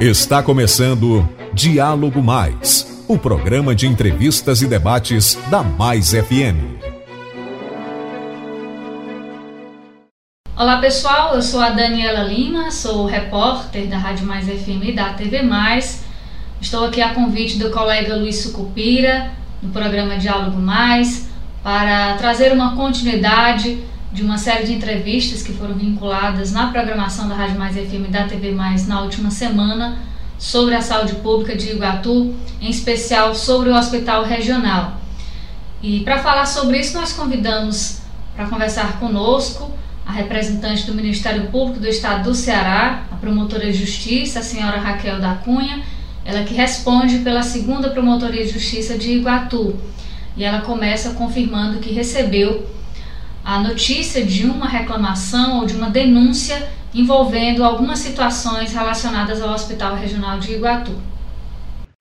Está começando Diálogo Mais, o programa de entrevistas e debates da Mais FM. Olá pessoal, eu sou a Daniela Lima, sou repórter da Rádio Mais FM e da TV Mais. Estou aqui a convite do colega Luiz Sucupira, no programa Diálogo Mais, para trazer uma continuidade de uma série de entrevistas que foram vinculadas na programação da Rádio Mais FM e da TV Mais na última semana sobre a saúde pública de Iguatu, em especial sobre o Hospital Regional. E para falar sobre isso, nós convidamos para conversar conosco a representante do Ministério Público do Estado do Ceará, a promotora de justiça, a senhora Raquel da Cunha, ela que responde pela segunda promotoria de justiça de Iguatu. E ela começa confirmando que recebeu a notícia de uma reclamação ou de uma denúncia envolvendo algumas situações relacionadas ao Hospital Regional de Iguatu.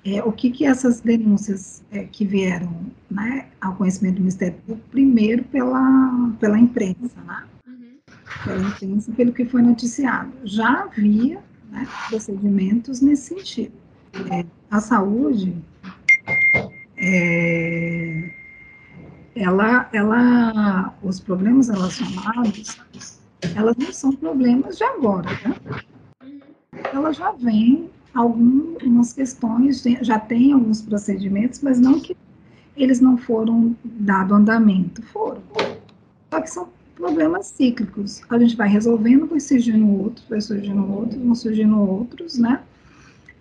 É, o que, que essas denúncias é, que vieram né, ao conhecimento do Ministério Público, primeiro pela, pela imprensa, né? Uhum. Pela imprensa, pelo que foi noticiado. Já havia né, procedimentos nesse sentido. É, a saúde, é, ela, ela, os problemas relacionados, elas não são problemas de agora, né? Ela já vem algumas questões, já tem alguns procedimentos, mas não que eles não foram dado andamento, foram. Só que são problemas cíclicos. A gente vai resolvendo, vai surgindo outros, vai surgindo outros, vão surgindo outros, né?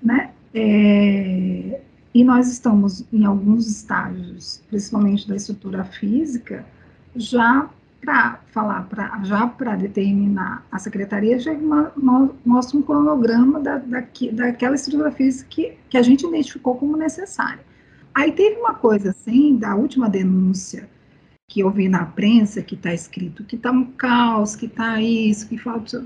né? É, e nós estamos em alguns estágios, principalmente da estrutura física, já para falar, pra, já para determinar a secretaria, já mostra um cronograma da, da, daquela estrutura física que, que a gente identificou como necessária. Aí teve uma coisa assim, da última denúncia que eu vi na prensa, que está escrito que está um caos, que está isso, que falta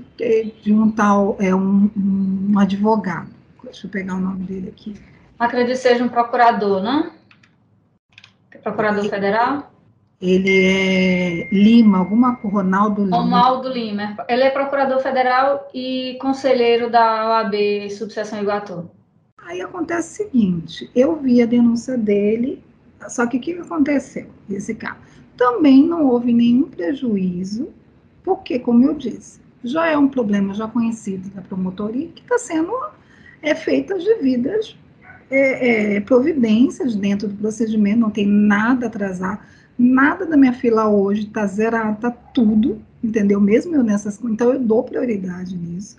de um tal, é um, um advogado. Deixa eu pegar o nome dele aqui Acredito que seja um procurador, né? Procurador federal? Ele é Lima, alguma Ronaldo Lima. Ronaldo Lima. Ele é procurador federal e conselheiro da OAB Subseção Iguatu. Aí acontece o seguinte, eu vi a denúncia dele, só que o que aconteceu nesse caso? Também não houve nenhum prejuízo, porque, como eu disse, já é um problema já conhecido da promotoria que está sendo é, feita as devidas é, é, providências dentro do procedimento, não tem nada a atrasar, nada da minha fila hoje está zerado, está tudo, entendeu? Mesmo eu nessas, então eu dou prioridade nisso.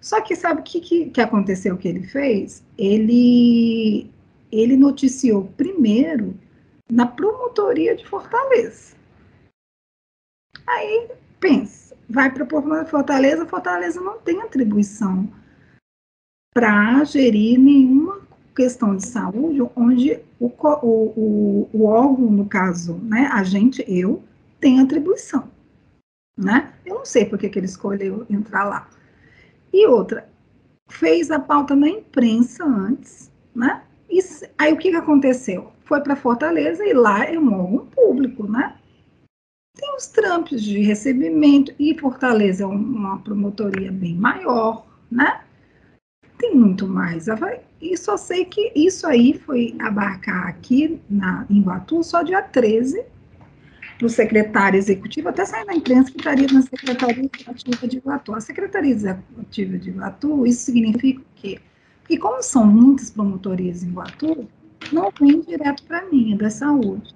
Só que sabe o que, que, que aconteceu que ele fez? Ele, ele noticiou primeiro na promotoria de Fortaleza. Aí, pensa, vai para a Fortaleza, Fortaleza não tem atribuição para gerir nenhuma questão de saúde, onde o, o, o, órgão, no caso, né, a gente, eu, tem atribuição. Né? Eu não sei por que, que ele escolheu entrar lá. E outra, fez a pauta na imprensa antes, né? E aí o que, que aconteceu? Foi para Fortaleza e lá é um órgão público, né? Tem os trâmites de recebimento e Fortaleza é uma promotoria bem maior, né? Tem muito mais. E só sei que isso aí foi abarcar aqui na, em Iguatu só dia 13, para o secretário executivo, até sair na imprensa que estaria na Secretaria Executiva de Iguatu. A Secretaria Executiva de Iguatu, isso significa o quê? Que como são muitas promotorias em Iguatu, não vem direto para mim, é da saúde.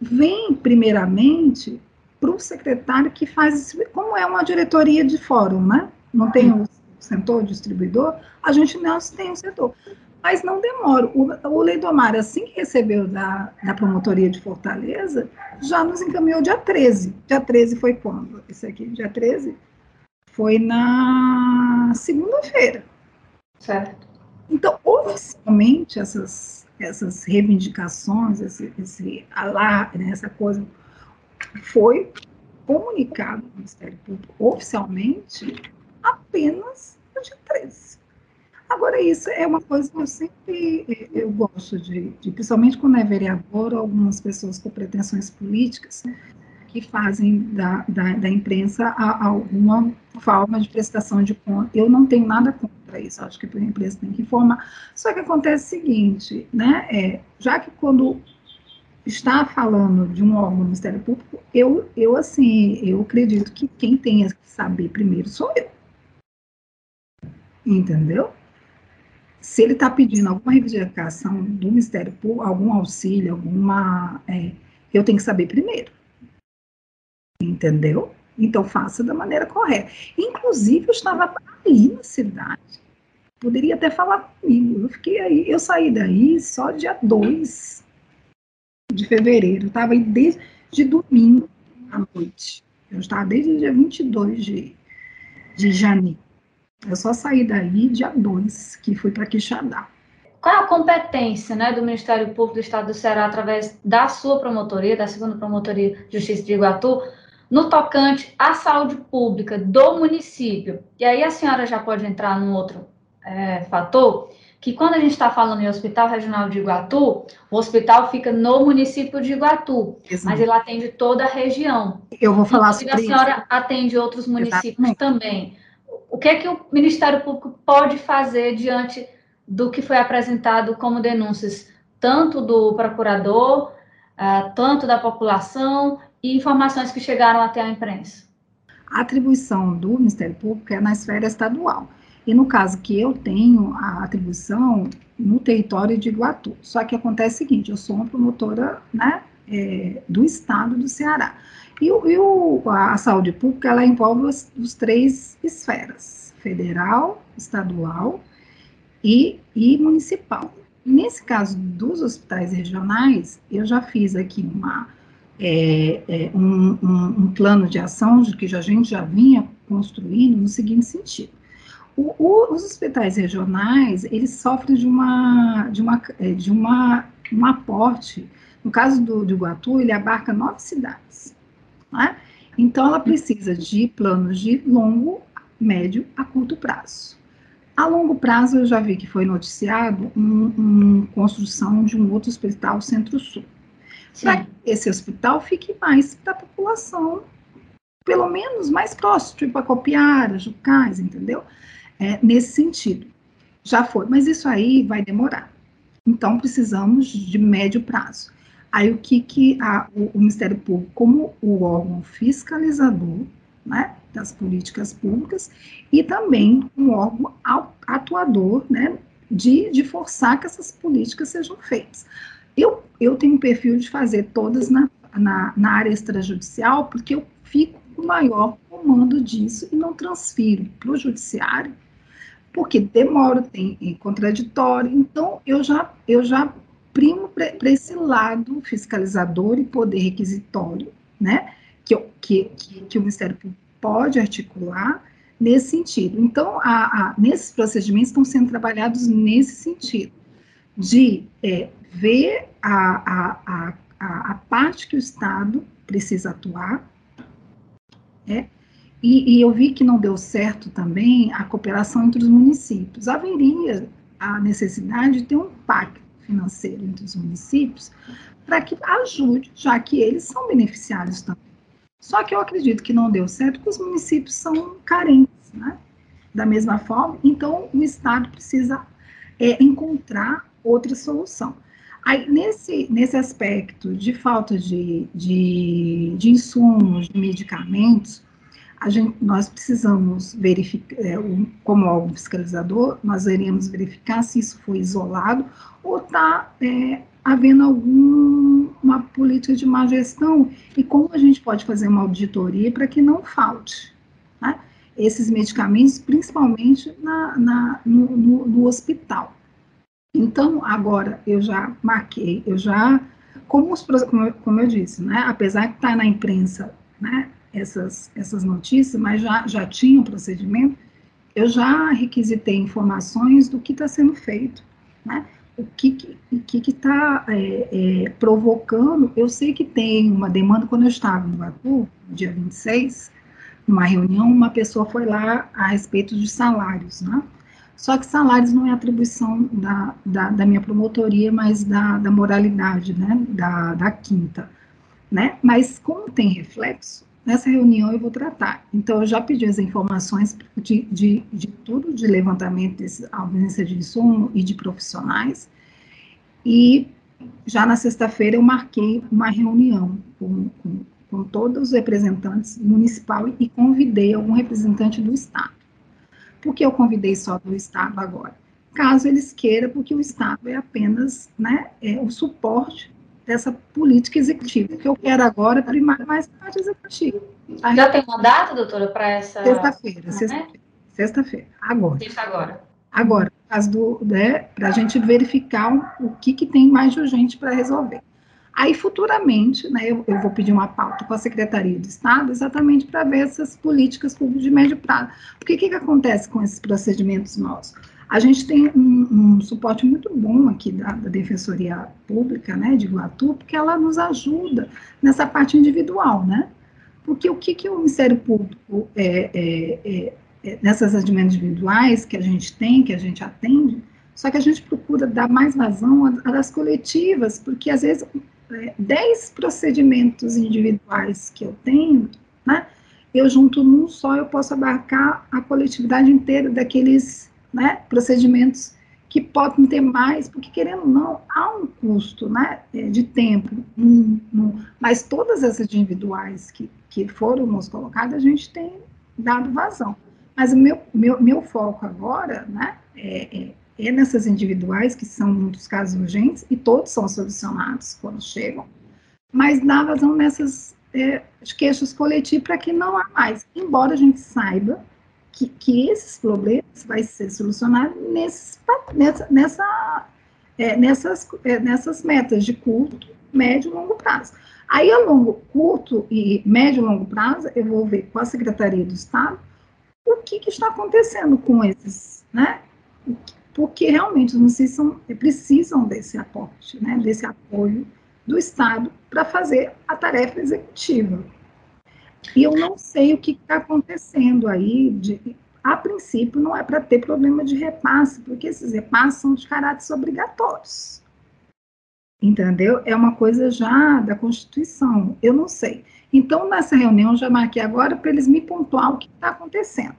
Vem, primeiramente, para o secretário que faz, como é uma diretoria de fórum, né? Não tem os setor distribuidor, a gente não tem um setor. Mas não demora. O, o Leidomar, assim que recebeu da, da promotoria de Fortaleza, já nos encaminhou dia 13. Dia 13 foi quando? Esse aqui, dia 13? Foi na segunda-feira. Certo. Então, oficialmente, essas, essas reivindicações, esse, esse alarme, né, essa coisa, foi comunicado ao Ministério Público oficialmente apenas no dia 13. Agora, isso é uma coisa que eu sempre eu gosto de, de principalmente quando é vereador, algumas pessoas com pretensões políticas que fazem da, da, da imprensa a, a alguma forma de prestação de conta. Eu não tenho nada contra. isso. Acho que a empresa tem que informar. Só que acontece o seguinte, né? É, já que quando está falando de um órgão do Ministério Público, eu, eu assim, eu acredito que quem tem que saber primeiro sou eu. Entendeu? Se ele está pedindo alguma reivindicação do Ministério Público, algum auxílio, alguma. É, eu tenho que saber primeiro. Entendeu? Então faça da maneira correta. Inclusive, eu estava ali na cidade. Poderia até falar comigo. Eu fiquei aí, eu saí daí só dia 2 de fevereiro. Estava aí desde domingo à noite. Eu estava desde o dia 22 de, de janeiro. Eu só saí daí dia 2, que fui para Quixadá. Qual é a competência né, do Ministério Público do Estado do Ceará, através da sua promotoria, da segunda promotoria de Justiça de Iguatu, no tocante à saúde pública do município? E aí a senhora já pode entrar num outro é, fator, que quando a gente está falando em Hospital Regional de Iguatu, o hospital fica no município de Iguatu, Exato. mas ele atende toda a região. Eu vou falar sobre isso. A senhora isso. atende outros municípios Exatamente. também. O que é que o Ministério Público pode fazer diante do que foi apresentado como denúncias, tanto do procurador, uh, tanto da população e informações que chegaram até a imprensa? A atribuição do Ministério Público é na esfera estadual. E no caso que eu tenho a atribuição no território de Iguatu. Só que acontece o seguinte, eu sou uma promotora né, é, do estado do Ceará. E, e o, a, saúde pública, ela envolve os, os, três esferas, federal, estadual e, e municipal. Nesse caso dos hospitais regionais, eu já fiz aqui uma, é, é, um, um, um, plano de ação que a gente já vinha construindo no seguinte sentido. O, o, os hospitais regionais, eles sofrem de uma, de uma, é, de uma, um aporte, no caso do, do Iguatu, ele abarca nove cidades, né? Então, ela precisa de planos de longo, médio a curto prazo. A longo prazo, eu já vi que foi noticiado uma um, construção de um outro hospital Centro-Sul. Para que esse hospital fique mais para a população, pelo menos mais próximo, tipo a Copiara, Jucás, entendeu? é, nesse sentido. Já foi, mas isso aí vai demorar. Então, precisamos de médio prazo. Aí, o que, que a, o, o, Ministério Público, como o órgão fiscalizador né, das políticas públicas, e também um órgão atuador né, de, de forçar que essas políticas sejam feitas. Eu, eu tenho um perfil de fazer todas na, na, na área extrajudicial, porque eu fico com maior comando disso e não transfiro para o judiciário porque demora, tem contraditório. Então, eu já, eu já primo para esse lado fiscalizador e poder requisitório, né? Que, que, que, o Ministério Público pode articular nesse sentido. Então, a, a, nesses procedimentos estão sendo trabalhados nesse sentido, de é, ver a, a, parte que o Estado precisa atuar, é, e, e, eu vi que não deu certo também a cooperação entre os municípios. Haveria a necessidade de ter um pacto financeiro entre os municípios para que ajude, já que eles são beneficiários também. Só que eu acredito que não deu certo porque os municípios são carentes, né? Da mesma forma, então o Estado precisa é, encontrar outra solução. Aí, nesse, nesse aspecto de falta de, de, de insumos, de medicamentos, gente, nós precisamos verificar, é, como órgão fiscalizador, nós iremos verificar se isso foi isolado ou está é, havendo alguma política de má gestão e como a gente pode fazer uma auditoria para que não falte né, esses medicamentos, principalmente na, na no, no, no hospital. Então, agora eu já marquei, eu já, como, os, como, eu disse, né, apesar de estar tá na imprensa, né, essas, essas notícias, mas já, já tinha um procedimento, eu já requisitei informações do que está sendo feito, né? O que está é, é, provocando, eu sei que tem uma demanda, quando eu estava no Batu, dia 26, numa reunião, uma pessoa foi lá a respeito de salários, né? Só que salários não é atribuição da, da, da minha promotoria, mas da, da moralidade, né? Da, da quinta, né? Mas como tem reflexo, nessa reunião eu vou tratar. Então, eu já pedi as informações de, de, de tudo de levantamento desse ausência de insumo e de profissionais, e já na sexta-feira eu marquei uma reunião com, com, com todos os representantes municipal e convidei algum representante do Estado. Por que eu convidei só do Estado agora? Caso eles queiram, porque o Estado é apenas né, é o suporte dessa política executiva. O que eu quero agora é primar mais a parte executiva. Tá? Já tem uma data, doutora, para essa. Sexta-feira, sexta-feira. Sexta-feira, agora. Sexta agora. Agora, do, né, para a gente verificar o, o que, que tem mais de urgente para resolver. Aí, futuramente, né, eu, eu, vou pedir uma pauta com a Secretaria de Estado exatamente para ver essas políticas públicas de médio prazo. Porque o que, que acontece com esses procedimentos nossos? A gente tem um, um suporte muito bom aqui da, da, Defensoria Pública, né, de Iguatu, porque ela nos ajuda nessa parte individual, né? Porque o que, que o Ministério Público, é, é, é, é nessas adimentos individuais que a gente tem, que a gente atende, só que a gente procura dar mais vazão às coletivas, porque às vezes 10 é, procedimentos individuais que eu tenho, né, eu junto num só, eu posso abarcar a coletividade inteira daqueles né, procedimentos que podem ter mais, porque querendo ou não, há um custo né, é, de tempo, um, um, mas todas essas individuais que, que foram nos colocadas, a gente tem dado vazão. Mas o meu, meu, meu foco agora né, é, é, é nessas individuais, que são muitos casos urgentes, e todos são solucionados quando chegam, mas dar vazão nessas é, queixas coletivas para que não há mais. Embora a gente saiba que, que esses problemas vai ser solucionado nessa, nessa, é, nessas, é, nessas metas de curto, médio e longo prazo. Aí, a longo, curto e médio e longo prazo, eu vou ver com a Secretaria do Estado o que, que está acontecendo com esses, né? Porque realmente os municípios precisam desse aporte, né? Desse apoio do Estado para fazer a tarefa executiva. E eu não sei o que está acontecendo aí. De, a princípio, não é para ter problema de repasse, porque esses repasses são de caráter obrigatórios. Entendeu? É uma coisa já da Constituição. Eu não sei. Então, nessa reunião, já marquei agora para eles me pontuar o que está acontecendo.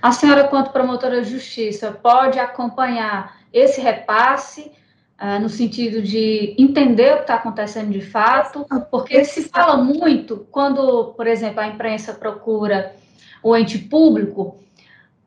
A senhora, quanto promotora de justiça, pode acompanhar esse repasse uh, no sentido de entender o que está acontecendo de fato, porque se fala muito quando, por exemplo, a imprensa procura o ente público,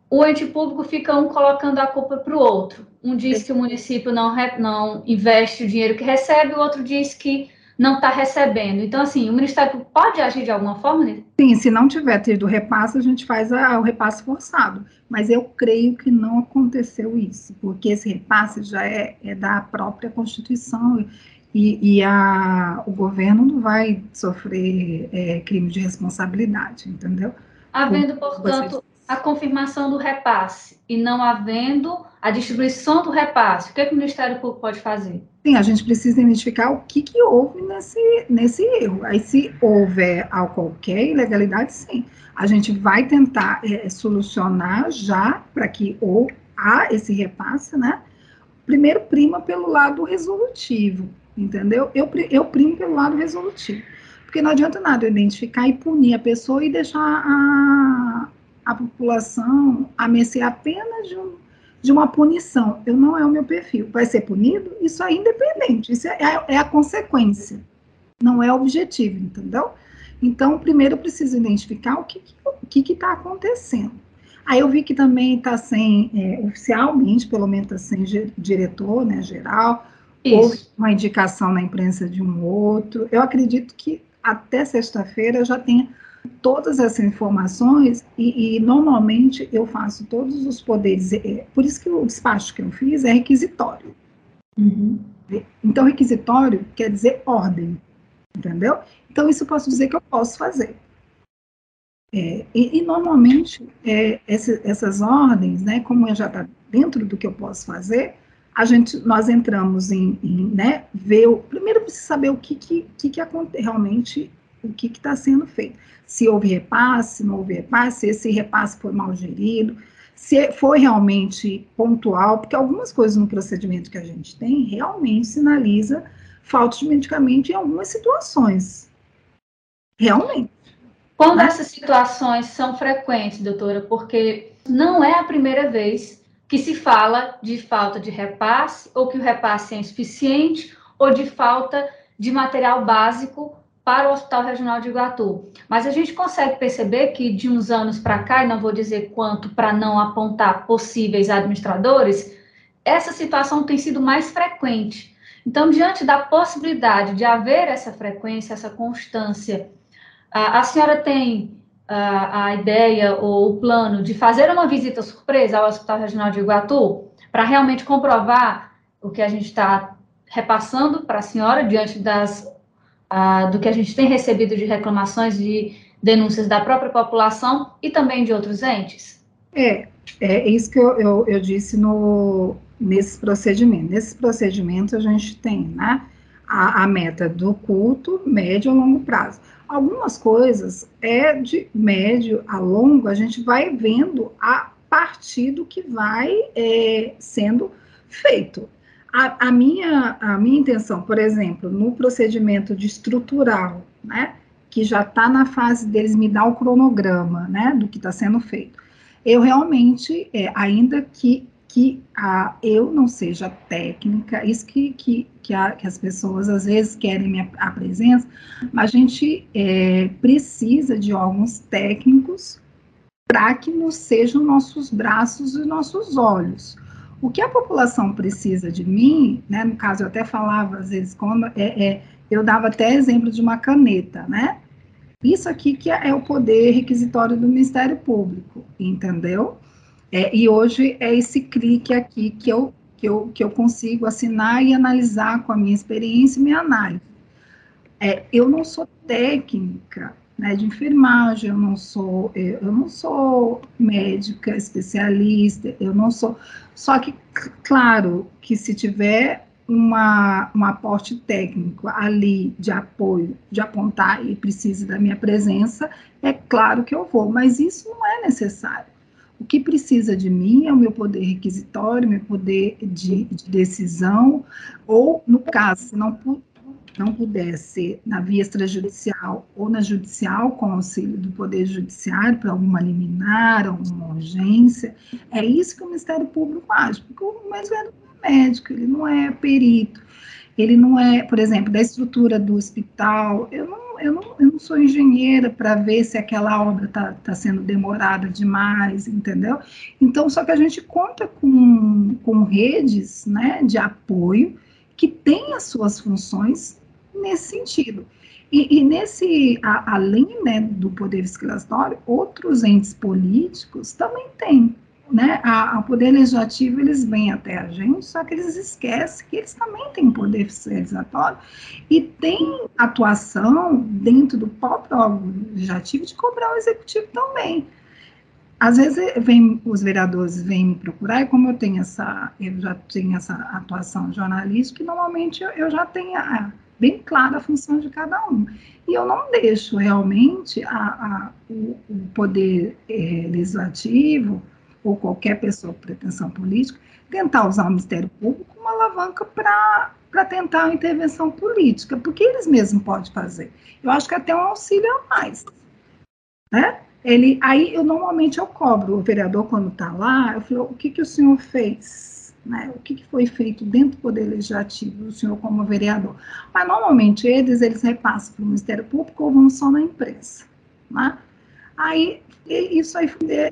o ente público fica um colocando a culpa para o outro. Um diz que o município não, não investe o dinheiro que recebe, o outro diz que não está recebendo. Então, assim, o Ministério pode agir de alguma forma nisso? Sim, se não tiver tido repasse, a gente faz a, o repasse forçado. Mas eu creio que não aconteceu isso, porque esse repasse já é, é da própria Constituição e, e a, o governo não vai sofrer é, crime de responsabilidade, entendeu? Havendo, portanto, a confirmação do repasse e não havendo a distribuição do repasse, o que, é que o Ministério Público pode fazer? Sim, a gente precisa identificar o que, que houve nesse, nesse erro. Aí, se houver qualquer ilegalidade, sim, a gente vai tentar é, solucionar já para que ou há esse repasse, né? Primeiro, prima pelo lado resolutivo, entendeu? Eu, eu primo pelo lado resolutivo. Porque não adianta nada eu identificar e punir a pessoa e deixar a, a população a mercê apenas de, um, de uma punição. Eu não é o meu perfil. Vai ser punido? Isso é independente, isso é, é a consequência, não é o objetivo, entendeu? Então, primeiro eu preciso identificar o que está acontecendo. Aí eu vi que também está sem, é, oficialmente, pelo menos está sem diretor né, geral, Isso. houve uma indicação na imprensa de um outro. Eu acredito que até sexta-feira já tenha todas essas informações e, e, normalmente eu faço todos os poderes. É, por isso que o despacho que eu fiz é requisitório. Uhum. Então, requisitório quer dizer ordem, entendeu? Então, isso eu posso dizer que eu posso fazer. É, e, e, normalmente, é, essa, essas ordens, né, como já está dentro do que eu posso fazer, a gente, nós entramos em, em né, ver, o, primeiro precisa saber o que, que, que, que realmente o que está sendo feito. Se houve repasse, se não houve repasse, se esse repasse foi mal gerido, se foi realmente pontual, porque algumas coisas no procedimento que a gente tem realmente sinaliza falta de medicamento em algumas situações. Realmente. Quando né? essas situações são frequentes, doutora, porque não é a primeira vez que se fala de falta de repasse, ou que o repasse é insuficiente, ou de falta de material básico para o Hospital Regional de Iguatu. Mas a gente consegue perceber que de uns anos para cá, e não vou dizer quanto para não apontar possíveis administradores, essa situação tem sido mais frequente. Então, diante da possibilidade de haver essa frequência, essa constância, a, a senhora tem a, a ideia ou o plano de fazer uma visita surpresa ao Hospital Regional de Iguatu para realmente comprovar o que a gente está repassando para a senhora diante das do que a gente tem recebido de reclamações, de denúncias da própria população e também de outros entes? É, é isso que eu, eu, eu disse no, nesses procedimentos. Nesses procedimentos a gente tem né, a, a meta do culto, médio a longo prazo. Algumas coisas é de médio a longo, a gente vai vendo a partir do que vai é, sendo feito. A, a, minha, a minha intenção, por exemplo, no procedimento de estrutural, né, que já está na fase deles me dar o cronograma, né, do que está sendo feito, eu realmente, é, ainda que, que a, eu não seja técnica, isso que, que, que, a, que as pessoas às vezes querem minha, a presença, a gente é, precisa de órgãos técnicos para que nos sejam nossos braços e nossos olhos. O que a população precisa de mim, né, no caso eu até falava às vezes, quando é, é, eu dava até exemplo de uma caneta, né? Isso aqui que é o poder requisitório do Ministério Público, entendeu? É, e hoje é esse clique aqui que eu, que, eu, que eu consigo assinar e analisar com a minha experiência e minha análise. É, eu não sou técnica, né, de enfermagem, eu não sou, eu não sou médica especialista, eu não sou. Só que, claro, que se tiver uma, um aporte técnico ali de apoio, de apontar e precise da minha presença, é claro que eu vou, mas isso não é necessário. O que precisa de mim é o meu poder requisitório, meu poder de, de decisão, ou, no caso, se não não puder ser na via extrajudicial ou na judicial, com auxílio do Poder Judiciário, para alguma liminar, alguma urgência, é isso que o Ministério Público age, porque o médico não é médico, ele não é perito, ele não é, por exemplo, da estrutura do hospital, eu não, eu não, eu não sou engenheira para ver se aquela obra está tá sendo demorada demais, entendeu? Então, só que a gente conta com, com redes né, de apoio, que têm as suas funções nesse sentido. E, e nesse, a, além né, do poder fiscalizatório, outros entes políticos também têm. Né? A, a, poder legislativo eles vêm até a gente, só que eles esquecem que eles também têm poder fiscalizatório e têm atuação dentro do próprio órgão legislativo de cobrar o executivo também. Às vezes vem, os vereadores vêm me procurar, e como eu tenho essa, eu já tenho essa atuação jornalística, normalmente eu, eu já tenho a, bem clara a função de cada um. E eu não deixo realmente a, a, o, o, poder é, legislativo ou qualquer pessoa com pretensão política tentar usar o Ministério Público como alavanca para tentar uma intervenção política, porque eles mesmos podem fazer. Eu acho que até um auxílio a mais. Né? Ele, aí eu normalmente eu cobro o vereador quando está lá, eu falo, o que, que o senhor fez? Né, o que, que, foi feito dentro do Poder Legislativo, o senhor como vereador. Mas, normalmente, eles, eles repassam para o Ministério Público ou vão só na imprensa. Né? Aí, isso aí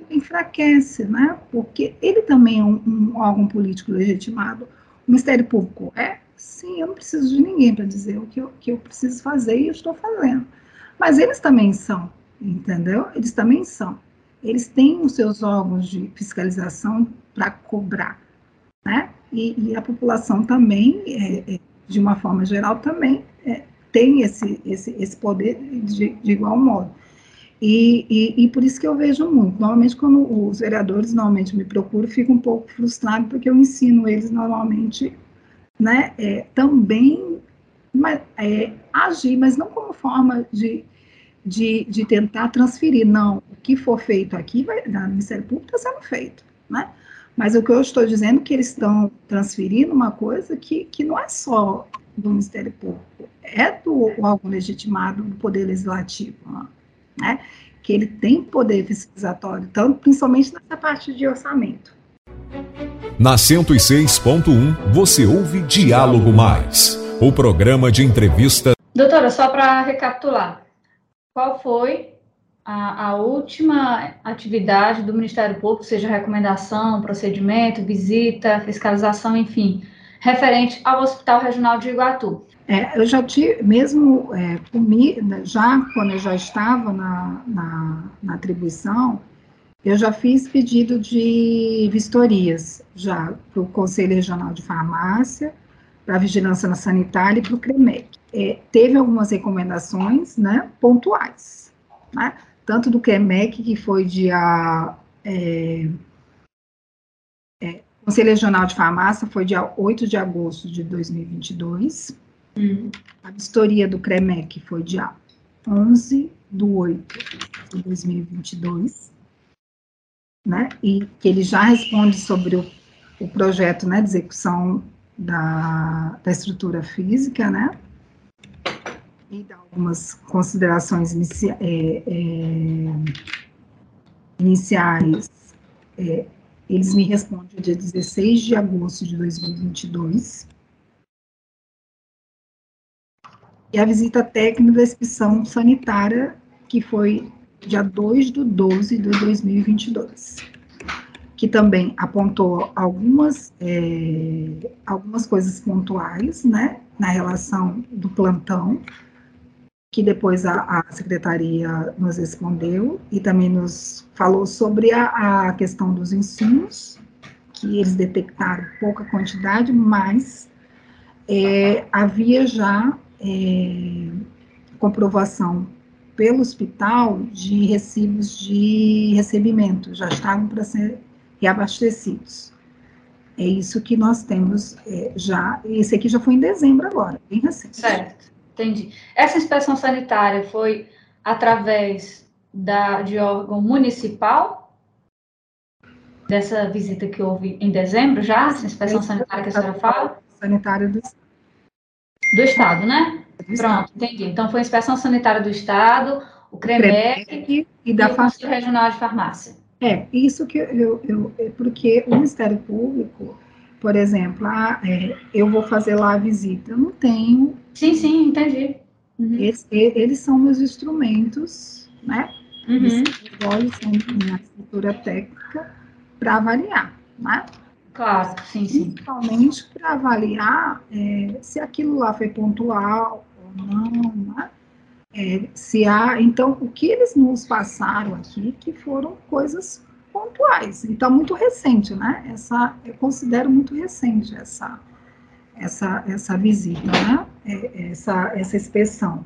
enfraquece, né? porque ele também é um, um órgão político legitimado. O Ministério Público é? Sim, eu não preciso de ninguém para dizer o que eu, que eu preciso fazer e eu estou fazendo. Mas eles também são, entendeu? Eles também são. Eles têm os seus órgãos de fiscalização para cobrar né? E, e a população também, é, é, de uma forma geral, também é, tem esse, esse, esse poder de, de igual modo. E, e, e, por isso que eu vejo muito. Normalmente, quando os vereadores normalmente me procuram, fico um pouco frustrado, porque eu ensino eles normalmente né, é, também mas, é, agir, mas não como forma de, de, de tentar transferir. Não, o que for feito aqui, vai, no Ministério Público, está sendo feito. Né? Mas o que eu estou dizendo é que eles estão transferindo uma coisa que, que não é só do Ministério Público, é do órgão legitimado do Poder Legislativo. Né? Que ele tem poder fiscalizatório, tanto principalmente nessa parte de orçamento. Na 106.1, você ouve Diálogo Mais, o programa de entrevista. Doutora, só para recapitular, qual foi a, a, última atividade do Ministério Público, seja recomendação, procedimento, visita, fiscalização, enfim, referente ao Hospital Regional de Iguatu? É, eu já tive, mesmo é, comigo, já quando eu já estava na, na, na atribuição, eu já fiz pedido de vistorias, já para o Conselho Regional de Farmácia, para a Vigilância Sanitária e para o CREMEC. É, teve algumas recomendações, né, pontuais, né, tanto do CREMEC, que foi dia... É, é, Conselho Regional de Farmácia foi dia 8 de agosto de 2022, hum. a vistoria do CREMEC foi dia 11 de 8 de 2022, né, e que ele já responde sobre o, o projeto né, de execução da, da estrutura física, né, e dá algumas considerações é, é, iniciais. É, eles me respondem dia 16 de agosto de 2022. E a visita técnica da inspeção sanitária, que foi dia 2 de 12 de 2022, que também apontou algumas, é, algumas coisas pontuais, né, na relação do plantão, que depois a, a secretaria nos respondeu e também nos falou sobre a, a questão dos insumos, que eles detectaram pouca quantidade, mas é, havia já é, comprovação pelo hospital de recibos de recebimento, já estavam para ser reabastecidos. É isso que nós temos é, já. Esse aqui já foi em dezembro agora, bem recente. Certo, entendi. Essa inspeção sanitária foi através da, de órgão municipal? Dessa visita que houve em dezembro já? Essa inspeção sanitária que a senhora fala? Sanitária do Do Estado, né? Pronto, entendi. Então, foi a inspeção sanitária do Estado, o CREMEC e, da e o Conselho Regional de Farmácia. É, isso que eu, eu, é porque o Ministério Público, por exemplo, ah, é, eu vou fazer lá a visita, eu não tenho. Sim, sim, entendi. Uhum. Eles, eles, são meus instrumentos, né? Uhum. Eles são minha estrutura técnica para avaliar, né? Claro, sim, sim. Principalmente para avaliar é, se aquilo lá foi pontual, não, né? É, se há, então, o que eles nos passaram aqui, que foram coisas pontuais, então, muito recente, né, essa, eu considero muito recente essa, essa, essa visita, né, é, essa, essa inspeção.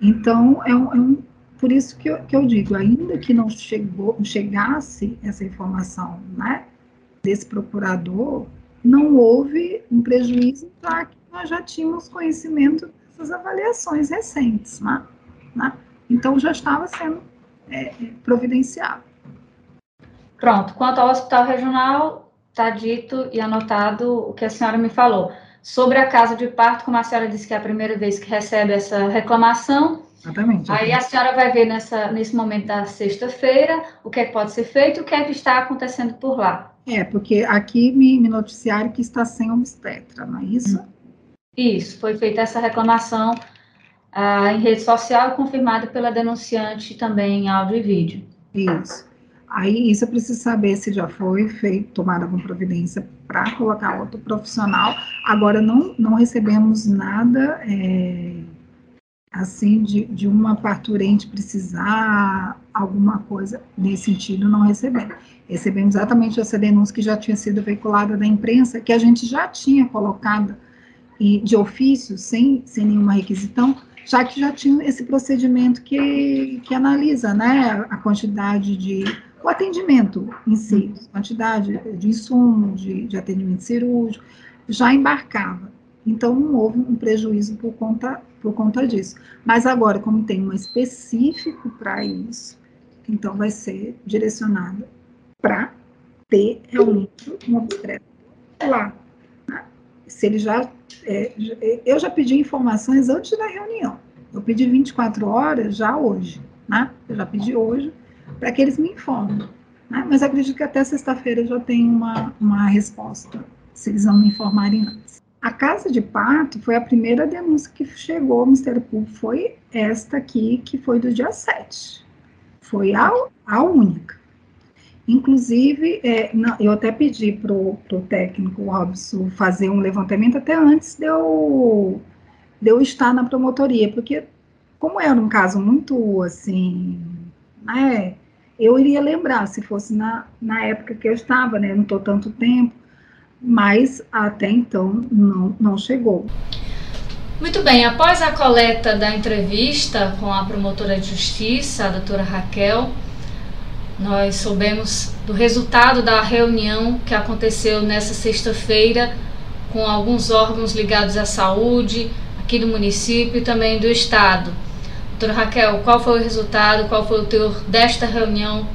Então, é um, é um por isso que eu, que eu digo, ainda que não chegou, chegasse essa informação, né, desse procurador, não houve um prejuízo para que nós já tínhamos conhecimento essas avaliações recentes, né? né? Então já estava sendo é, é, providenciado. Pronto. Quanto ao hospital regional, está dito e anotado o que a senhora me falou. Sobre a casa de parto, como a senhora disse que é a primeira vez que recebe essa reclamação, Exatamente. Aí a senhora vai ver nessa, nesse momento da sexta-feira o que é que pode ser feito e o que é que está acontecendo por lá. É, porque aqui me, me noticiaram que está sem obstetra, não é isso? Isso, foi feita essa reclamação ah, em rede social, confirmada pela denunciante também em áudio e vídeo. Isso. Aí isso eu preciso saber se já foi feito, tomada alguma providência para colocar outro profissional. Agora não, não recebemos nada é, assim de, de uma parturente precisar alguma coisa nesse sentido, não recebemos. Recebemos exatamente essa denúncia que já tinha sido veiculada da imprensa, que a gente já tinha colocado e de ofício, sem, sem nenhuma requisitão, já que já tinha esse procedimento que, que analisa né, a quantidade de. O atendimento em si, quantidade de insumo, de, de atendimento cirúrgico, já embarcava. Então, não houve um prejuízo por conta, por conta disso. Mas agora, como tem um específico para isso, então vai ser direcionada para ter realmente um obstetra lá se ele já. É, eu já pedi informações antes da reunião. Eu pedi 24 horas já hoje. né? Eu já pedi hoje para que eles me informem. Né? Mas acredito que até sexta-feira eu já tenho uma, uma resposta, se eles não me informarem antes. A casa de parto foi a primeira denúncia que chegou ao Ministério Público, foi esta aqui, que foi do dia 7. Foi a, a única. Inclusive, é, não, eu até pedi para o técnico Robson fazer um levantamento até antes de eu, de eu estar na promotoria, porque como era um caso muito assim, né, eu iria lembrar se fosse na, na época que eu estava, né, não estou tanto tempo, mas até então não, não chegou. Muito bem, após a coleta da entrevista com a promotora de justiça, a doutora Raquel, nós soubemos do resultado da reunião que aconteceu nessa sexta-feira com alguns órgãos ligados à saúde aqui do município e também do estado. Doutora Raquel, qual foi o resultado, qual foi o teor desta reunião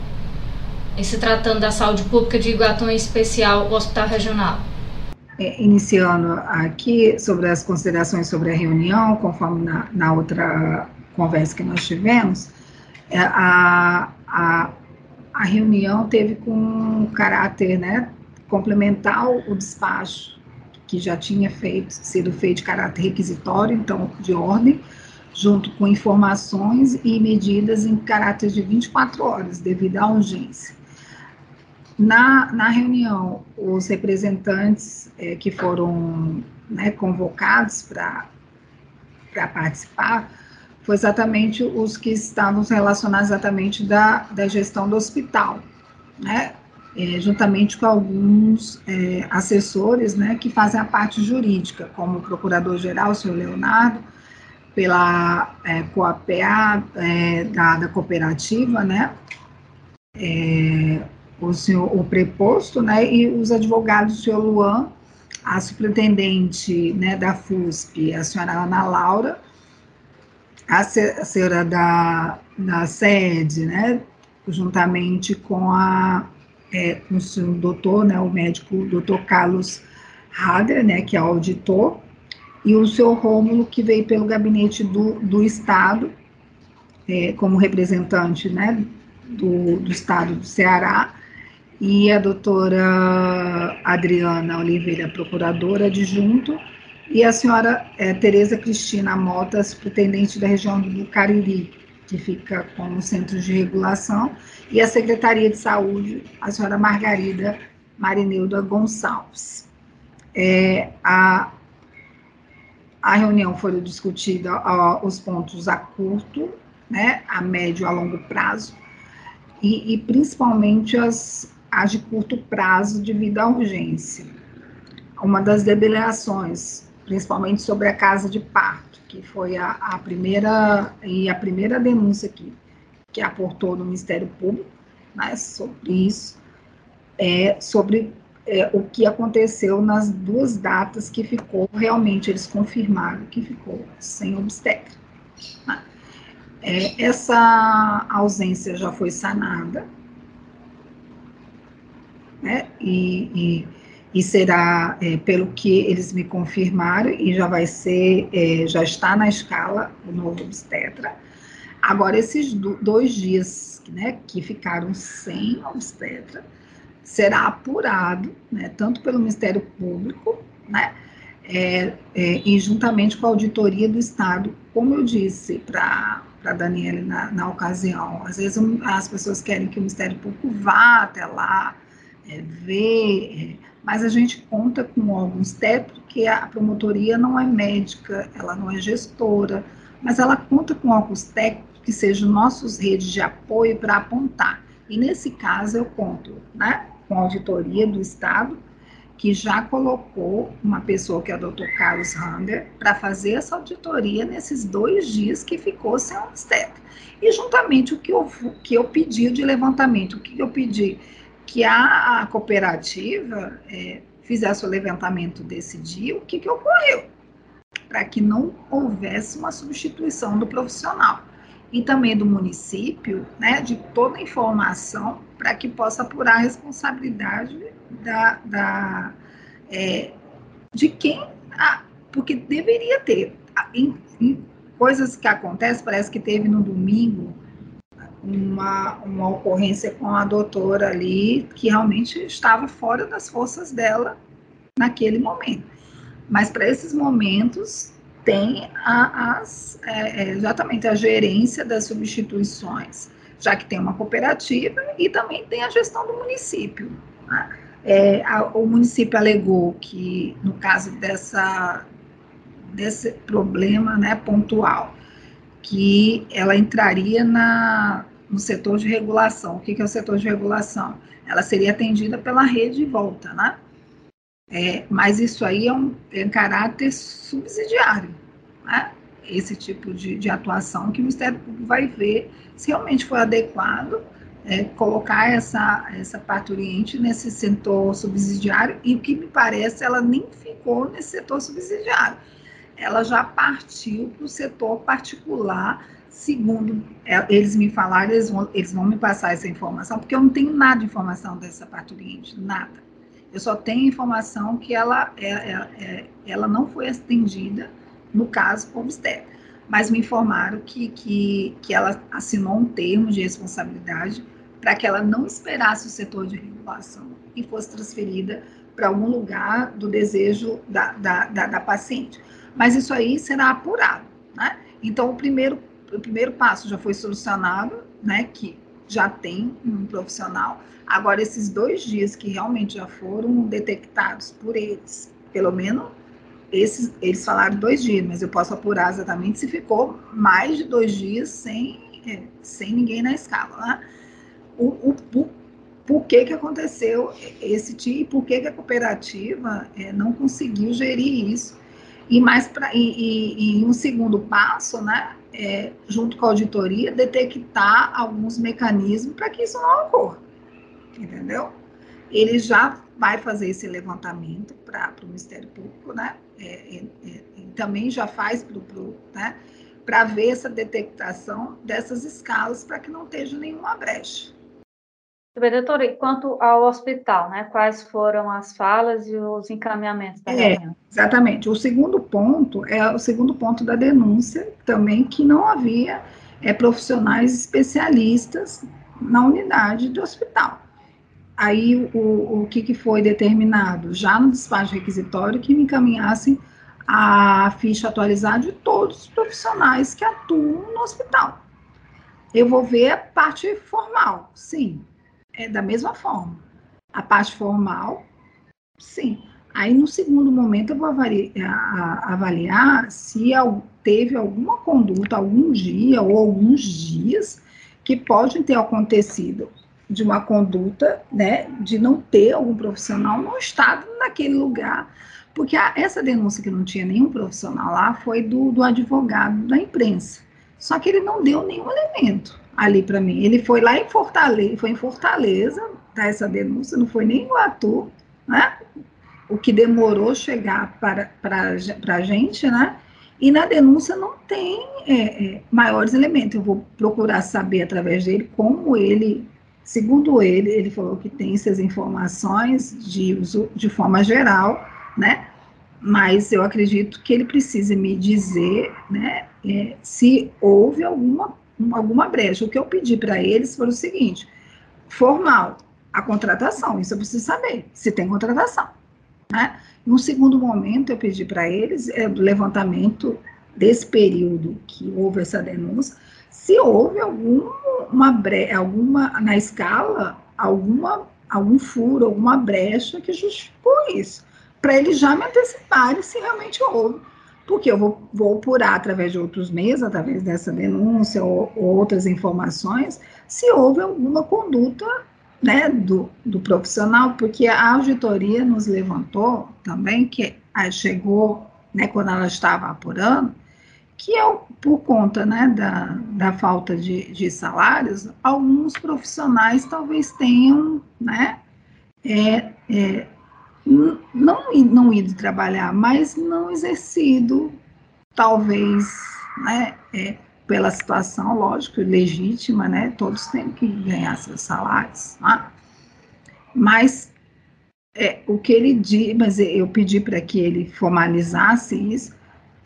em se tratando da saúde pública de Iguatu, em especial o Hospital Regional? É, iniciando aqui sobre as considerações sobre a reunião, conforme na, na outra conversa que nós tivemos, é, a, a a reunião teve com caráter né, complementar o despacho que já tinha feito, sido feito de caráter requisitório, então de ordem, junto com informações e medidas em caráter de 24 horas, devido à urgência. Na, na reunião, os representantes é, que foram né, convocados para participar foi exatamente os que estavam relacionados exatamente da, da gestão do hospital, né? É, juntamente com alguns é, assessores, né, que fazem a parte jurídica, como o procurador-geral, o senhor Leonardo, pela é, COAPA é, da, da cooperativa, né, é, o senhor, o preposto, né, e os advogados, o senhor Luan, a superintendente, né, da FUSP, a senhora Ana Laura, a senhora da, da sede, né, juntamente com, a, é, com o doutor, né, o médico doutor Carlos Hader, né, que é auditor, e o senhor Rômulo, que veio pelo gabinete do, do Estado, é, como representante, né, do, do Estado do Ceará, e a doutora Adriana Oliveira, procuradora adjunto, e a senhora é, Tereza Cristina Mota, superintendente da região do Cariri, que fica como centro de regulação, e a Secretaria de Saúde, a senhora Margarida Marineuda Gonçalves. É, a, a reunião foi discutida os pontos a curto, né, a médio a longo prazo, e, e principalmente as, as de curto prazo devido à urgência. Uma das deliberações principalmente sobre a casa de parto, que foi a, a primeira e a primeira denúncia que, que aportou no Ministério Público, né, sobre isso, é, sobre é, o que aconteceu nas duas datas que ficou, realmente eles confirmaram que ficou sem obstetra. Né. É, essa ausência já foi sanada, né, e, e e será, é, pelo que eles me confirmaram, e já vai ser, é, já está na escala o novo obstetra. Agora, esses do, dois dias né, que ficaram sem obstetra, será apurado, né, tanto pelo Ministério Público, né, é, é, e juntamente com a auditoria do Estado, como eu disse para a Daniela na, na ocasião, às vezes as pessoas querem que o Ministério Público vá até lá, é, ver, é, mas a gente conta com alguns técnicos que a promotoria não é médica, ela não é gestora, mas ela conta com alguns técnicos que sejam nossos redes de apoio para apontar. E nesse caso eu conto né, com auditoria do Estado, que já colocou uma pessoa que é o Dr. Carlos Hander para fazer essa auditoria nesses dois dias que ficou sem obstetra. E juntamente o que eu, que eu pedi de levantamento, o que eu pedi que a, a cooperativa é, fizesse o levantamento desse dia, o que, que ocorreu, para que não houvesse uma substituição do profissional. E também do município, né, de toda a informação, para que possa apurar a responsabilidade da, da é, de quem, a, porque deveria ter. Em, em coisas que acontecem, parece que teve no domingo, uma, uma ocorrência com a doutora ali que realmente estava fora das forças dela naquele momento. Mas para esses momentos tem a, as, é, é, exatamente a gerência das substituições, já que tem uma cooperativa e também tem a gestão do município. Né? É, a, o município alegou que, no caso dessa, desse problema né, pontual, que ela entraria na, no setor de regulação. O que, que é o setor de regulação? Ela seria atendida pela rede de volta, né? É, mas isso aí é um, é um caráter subsidiário, né? Esse tipo de, de atuação que o Ministério Público vai ver se realmente foi adequado é, colocar essa, essa parturiente nesse setor subsidiário, e o que me parece, ela nem ficou nesse setor subsidiário ela já partiu para o setor particular, segundo é, eles me falaram, eles vão, eles vão me passar essa informação, porque eu não tenho nada de informação dessa parturiente, nada. Eu só tenho informação que ela, é, é, é ela não foi atendida no caso obstetra. Mas me informaram que, que, que ela assinou um termo de responsabilidade para que ela não esperasse o setor de regulação e fosse transferida para algum lugar do desejo da, da, da, da paciente mas isso aí será apurado, né? Então, o primeiro, o primeiro passo já foi solucionado, né, que já tem um profissional. Agora, esses dois dias que realmente já foram detectados por eles, pelo menos esses, eles falaram dois dias, mas eu posso apurar exatamente se ficou mais de dois dias sem, é, sem ninguém na escala, né? O, o, o, por que, que aconteceu esse tipo e por que, que a cooperativa é, não conseguiu gerir isso e mais pra, e, e, e um segundo passo, né, é, junto com a auditoria, detectar alguns mecanismos para que isso não ocorra, entendeu? Ele já vai fazer esse levantamento para o Ministério Público, né? É, é, é também já faz para né? para ver essa detectação dessas escalas para que não esteja nenhuma brecha. Bem, doutora, e quanto ao hospital, né? Quais foram as falas e os encaminhamentos da é, reunião? Exatamente. O segundo ponto é o segundo ponto da denúncia, também que não havia é, profissionais especialistas na unidade do hospital. Aí o, o que, que foi determinado? Já no despacho requisitório, que me encaminhassem a ficha atualizada de todos os profissionais que atuam no hospital. Eu vou ver a parte formal, sim, é da mesma forma. A parte formal, sim. Aí, no segundo momento, eu vou avaliar, avaliar se teve alguma conduta, algum dia ou alguns dias que podem ter acontecido de uma conduta, né, de não ter algum profissional no estado naquele lugar, porque a, essa denúncia que não tinha nenhum profissional lá foi do, do advogado da imprensa, só que ele não deu nenhum elemento ali para mim. Ele foi lá em Fortaleza, foi em Fortaleza, tá, essa denúncia, não foi nem em Guatu, né? O que demorou chegar para, para, para a gente, né? E na denúncia não tem é, é, maiores elementos. Eu vou procurar saber através dele como ele, segundo ele, ele falou que tem essas informações de uso de forma geral, né? Mas eu acredito que ele precisa me dizer, né, é, se houve alguma alguma brecha. O que eu pedi para eles foi o seguinte: formal, a contratação, isso eu preciso saber, se tem contratação. Né? No segundo momento, eu pedi para eles é, levantamento desse período que houve essa denúncia, se houve alguma alguma na escala, alguma algum furo, alguma brecha que justificou isso, para eles já me anteciparem se realmente houve. Porque eu vou, vou apurar através de outros meios, através dessa denúncia ou, ou outras informações, se houve alguma conduta né, do, do profissional, porque a auditoria nos levantou também, que chegou, né, quando ela estava apurando, que é por conta né, da, da falta de, de salários, alguns profissionais talvez tenham né, é, é, não, não ido trabalhar, mas não exercido, talvez, né, é, pela situação, lógico, legítima, né, todos têm que ganhar seus salários, né? mas é, o que ele diz, mas eu pedi para que ele formalizasse isso,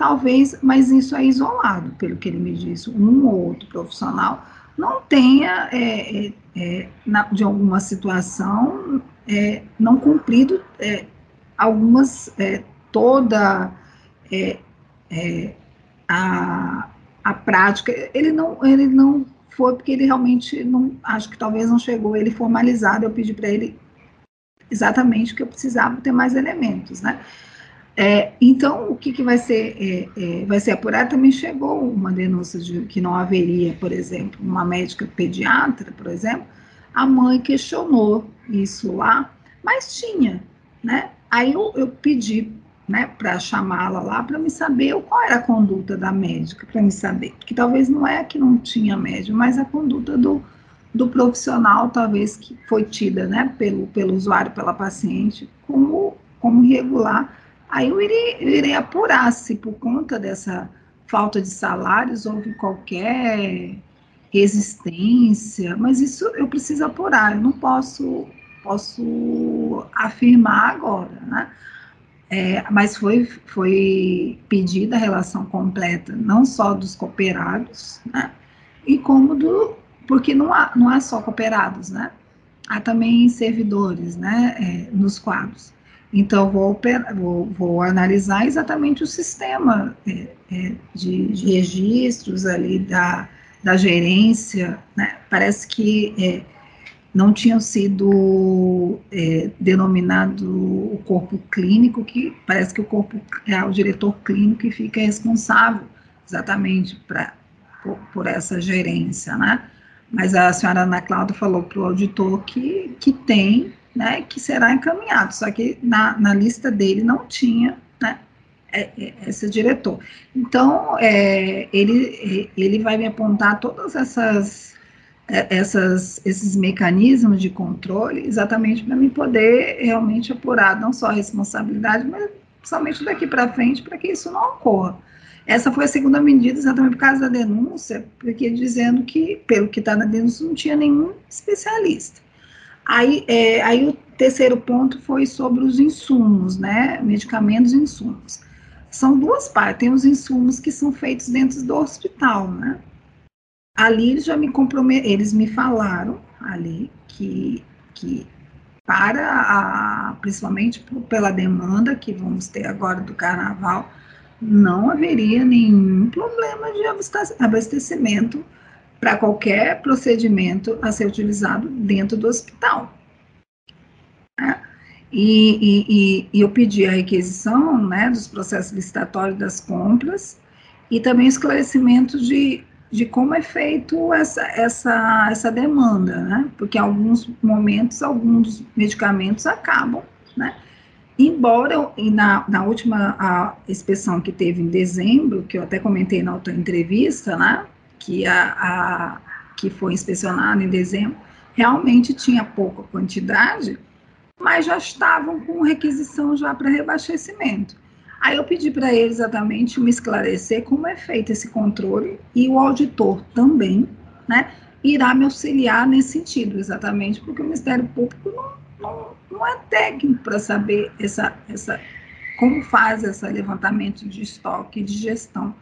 talvez, mas isso é isolado, pelo que ele me disse, um ou outro profissional, não tenha, é, é, é na, de alguma situação, é, não cumprido é, algumas, é, toda a, a prática, ele não, ele não foi porque ele realmente não, acho que talvez não chegou ele formalizado, eu pedi para ele exatamente o que eu precisava ter mais elementos, né? É, então, o que, que vai ser é, é, vai ser apurado? Também chegou uma denúncia de que não haveria, por exemplo, uma médica pediatra, por exemplo, a mãe questionou isso lá, mas tinha, né? Aí eu, eu pedi né, para chamá-la lá para me saber qual era a conduta da médica, para me saber, porque talvez não é que não tinha médico, mas a conduta do, do profissional, talvez que foi tida, né, pelo, pelo usuário, pela paciente, como, como irregular. Aí eu irei, eu irei apurar se por conta dessa falta de salários houve qualquer resistência, mas isso eu preciso apurar, eu não posso, posso afirmar agora, né? É, mas foi, foi pedida a relação completa, não só dos cooperados, né, e como do, porque não há, não há só cooperados, né, há também servidores, né, é, nos quadros. Então, vou, vou, vou analisar exatamente o sistema é, é, de, de, registros ali da, da gerência, né, parece que é, não tinham sido é, denominado o corpo clínico, que parece que o corpo é o diretor clínico que fica responsável exatamente pra, por, por essa gerência, né? Mas a senhora Ana Cláudia falou para o auditor que, que tem, né, que será encaminhado, só que na, na lista dele não tinha, né, é, é, esse diretor. Então, é, ele, ele vai me apontar todas essas é, essas, esses mecanismos de controle exatamente para me poder realmente apurar não só a responsabilidade, mas somente daqui para frente para que isso não ocorra. Essa foi a segunda medida, exatamente por causa da denúncia, porque dizendo que, pelo que está na denúncia, não tinha nenhum especialista. Aí, é, aí o terceiro ponto foi sobre os insumos, né? Medicamentos e insumos. São duas partes, tem os insumos que são feitos dentro do hospital, né? ali eles já me comprometeram, eles me falaram ali que, que para a, principalmente pela demanda que vamos ter agora do carnaval, não haveria nenhum problema de abastecimento para qualquer procedimento a ser utilizado dentro do hospital. Né? E, e, e, eu pedi a requisição né, dos processos licitatórios das compras e também esclarecimento de de como é feito essa, essa, essa demanda, né? Porque em alguns momentos, alguns medicamentos acabam, né? Embora, e na, na última inspeção que teve em dezembro, que eu até comentei na outra entrevista, né? Que, a, a, que foi inspecionada em dezembro, realmente tinha pouca quantidade, mas já estavam com requisição já para reabastecimento. Aí eu pedi para ele exatamente me esclarecer como é feito esse controle e o auditor também, né, irá me auxiliar nesse sentido, exatamente porque o Ministério Público não, não, não é técnico para saber essa, essa, como faz esse levantamento de estoque, de gestão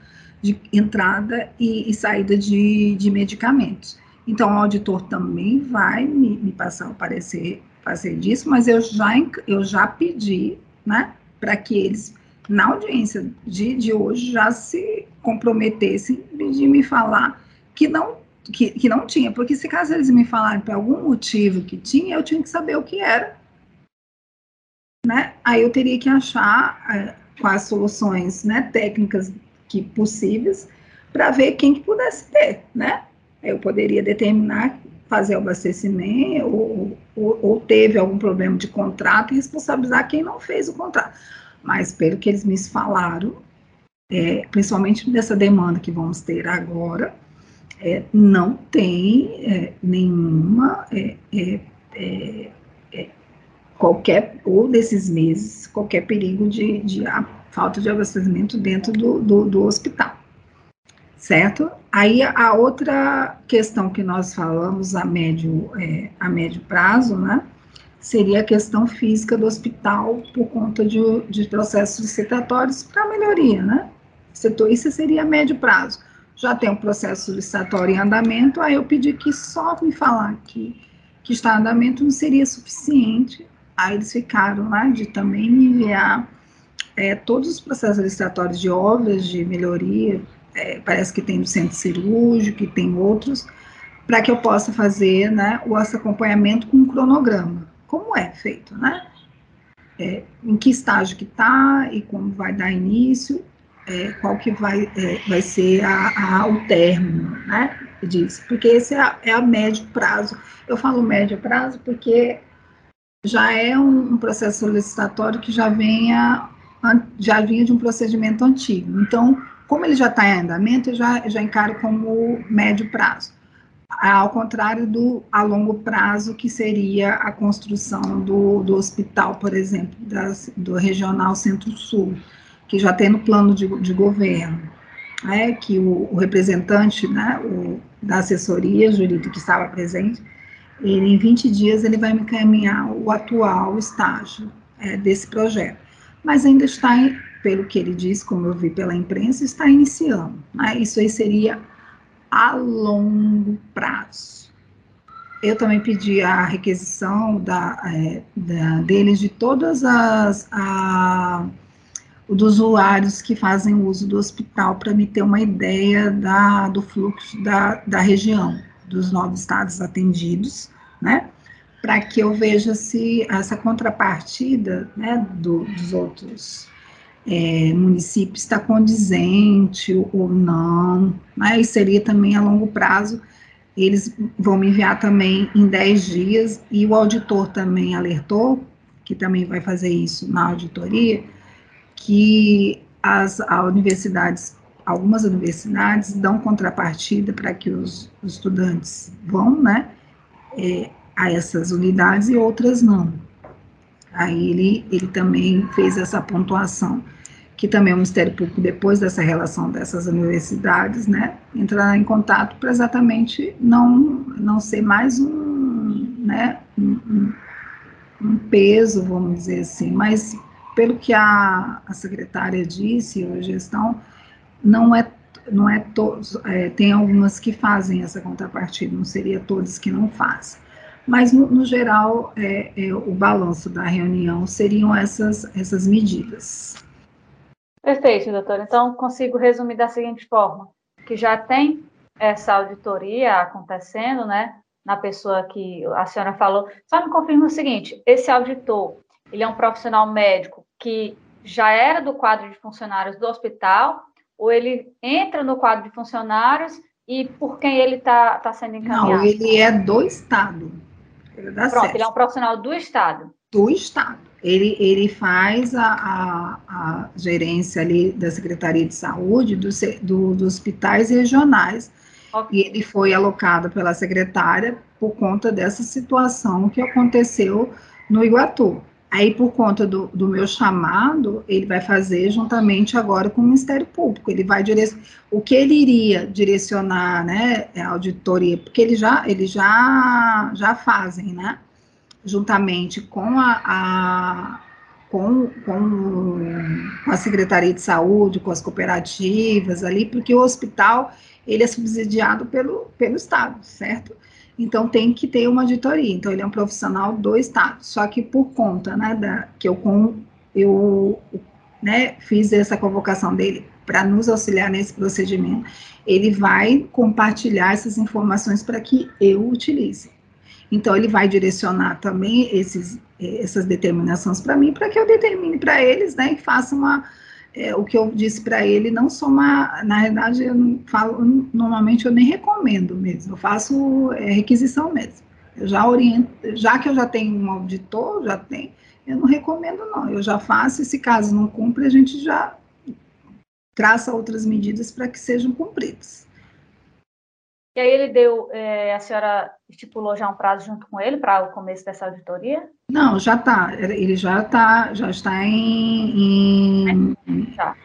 de entrada e, e saída de, de, medicamentos. Então, o auditor também vai me, me passar o parecer, parecer disso, mas eu já, eu já pedi, né, para que eles na audiência de, de hoje já se comprometessem de me falar que não que, que não tinha, porque se caso eles me falarem por algum motivo que tinha, eu tinha que saber o que era. Né? Aí eu teria que achar é, quais soluções né, técnicas que possíveis para ver quem que pudesse ter, né? Eu poderia determinar fazer o abastecimento ou, ou, ou, teve algum problema de contrato e responsabilizar quem não fez o contrato mas pelo que eles me falaram, é, principalmente dessa demanda que vamos ter agora, é, não tem é, nenhuma é, é, é, qualquer ou desses meses qualquer perigo de, de falta de abastecimento dentro do, do, do, hospital, certo? Aí a outra questão que nós falamos a médio a médio prazo, né? seria a questão física do hospital por conta de, de processos licitatórios para melhoria, né? Setor, isso seria a médio prazo. já tem um processo licitatório em andamento, aí eu pedi que só me falar que, que está em andamento não seria suficiente, aí eles ficaram lá de também me enviar é, todos os processos licitatórios de obras de melhoria, é, parece que tem do centro cirúrgico, e tem outros, para que eu possa fazer né, o acompanhamento com um cronograma. Como é feito, né? É, em que estágio que está e como vai dar início, é, qual que vai, é, vai ser a, a, o término, né, disso, porque esse é a, é a, médio prazo, eu falo médio prazo porque já é um, um processo solicitatório que já venha, já vinha de um procedimento antigo, então, como ele já está em andamento, eu já, já encaro como médio prazo, ao contrário do a longo prazo, que seria a construção do, do hospital, por exemplo, das, do Regional Centro-Sul, que já tem no plano de, de governo, né, que o, o representante né, o, da assessoria jurídica que estava presente, ele, em 20 dias ele vai me encaminhar o atual estágio é, desse projeto. Mas ainda está, pelo que ele disse, como eu vi pela imprensa, está iniciando. Né, isso aí seria a longo prazo. Eu também pedi a requisição da, é, da, deles de todas as... A, dos usuários que fazem uso do hospital para me ter uma ideia da, do fluxo da, da região, dos nove estados atendidos, né? Para que eu veja se essa contrapartida né, do, dos outros é, municípios está condizente ou não, né? E seria também a longo prazo. Eles vão me enviar também em 10 dias, e o auditor também alertou, que também vai fazer isso na auditoria, que as, universidades, algumas universidades dão contrapartida para que os, os, estudantes vão, né, é, a essas unidades e outras não. Aí ele, ele também fez essa pontuação, que também o Ministério Público, depois dessa relação dessas universidades, né, entrará em contato para exatamente não, não ser mais um, né, um, um peso, vamos dizer assim, mas pelo que a, a secretária disse, a gestão, não é, não é todos, é, tem algumas que fazem essa contrapartida, não seria todas que não fazem. Mas, no, no geral, é, é, o balanço da reunião seriam essas, essas medidas. Perfeito, doutora. Então, consigo resumir da seguinte forma, que já tem essa auditoria acontecendo, né, na pessoa que a senhora falou. Só me confirma o seguinte, esse auditor, ele é um profissional médico que já era do quadro de funcionários do hospital, ou ele entra no quadro de funcionários e por quem ele está tá sendo encaminhado? Não, ele é do Estado. Ele é Pronto, ele é um profissional do Estado. Do Estado. Ele, ele faz a, a, a gerência ali da Secretaria de Saúde do, do, dos hospitais regionais. Okay. E ele foi alocado pela secretária por conta dessa situação que aconteceu no Iguatu. Aí, por conta do, do, meu chamado, ele vai fazer juntamente agora com o Ministério Público. Ele vai direcionar o que ele iria direcionar, né, a auditoria, porque ele já, ele já, já fazem, né, juntamente com a, a com, com, com a Secretaria de Saúde, com as cooperativas ali, porque o hospital ele é subsidiado pelo, pelo Estado, certo? Então tem que ter uma auditoria. Então ele é um profissional do Estado. Só que por conta, né, da que eu com eu né, fiz essa convocação dele para nos auxiliar nesse procedimento, ele vai compartilhar essas informações para que eu utilize. Então ele vai direcionar também esses, essas determinações para mim, para que eu determine para eles, né, e faça uma é, o que eu disse para ele não sou uma, na verdade eu não falo, normalmente eu nem recomendo mesmo, eu faço é, requisição mesmo. Eu já oriento, já que eu já tenho um auditor, já tem, eu não recomendo não, eu já faço, e se caso não cumpre, a gente já traça outras medidas para que sejam cumpridas. E aí ele deu, é, a senhora estipulou já um prazo junto com ele para o começo dessa auditoria? Não, já está. Ele já está, já está em. em tá.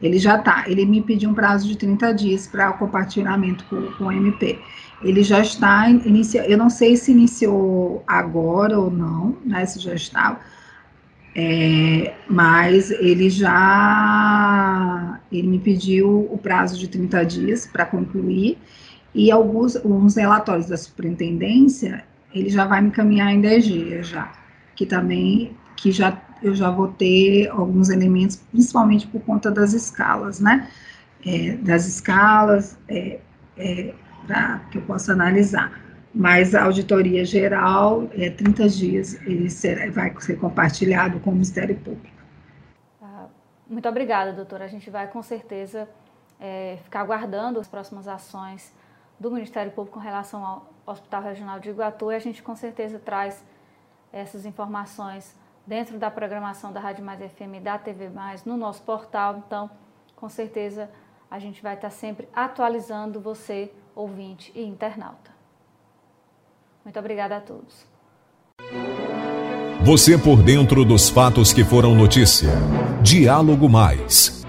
Ele já está. Ele me pediu um prazo de 30 dias para o compartilhamento com, com o MP. Ele já está inicia, Eu não sei se iniciou agora ou não, né? Se já estava. É, mas ele já ele me pediu o prazo de 30 dias para concluir e alguns, alguns relatórios da superintendência ele já vai me encaminhar em 10 dias já, que também que já eu já vou ter alguns elementos, principalmente por conta das escalas, né? É, das escalas é, é, para que eu possa analisar. Mas a auditoria geral, é 30 dias, ele será, vai ser compartilhado com o Ministério Público. Ah, muito obrigada, doutora. A gente vai com certeza é, ficar aguardando as próximas ações do Ministério Público com relação ao Hospital Regional de Iguatu e a gente com certeza traz essas informações dentro da programação da Rádio Mais FM e da TV Mais no nosso portal. Então, com certeza, a gente vai estar sempre atualizando você, ouvinte e internauta. Muito obrigada a todos. Você por dentro dos fatos que foram notícia. Diálogo Mais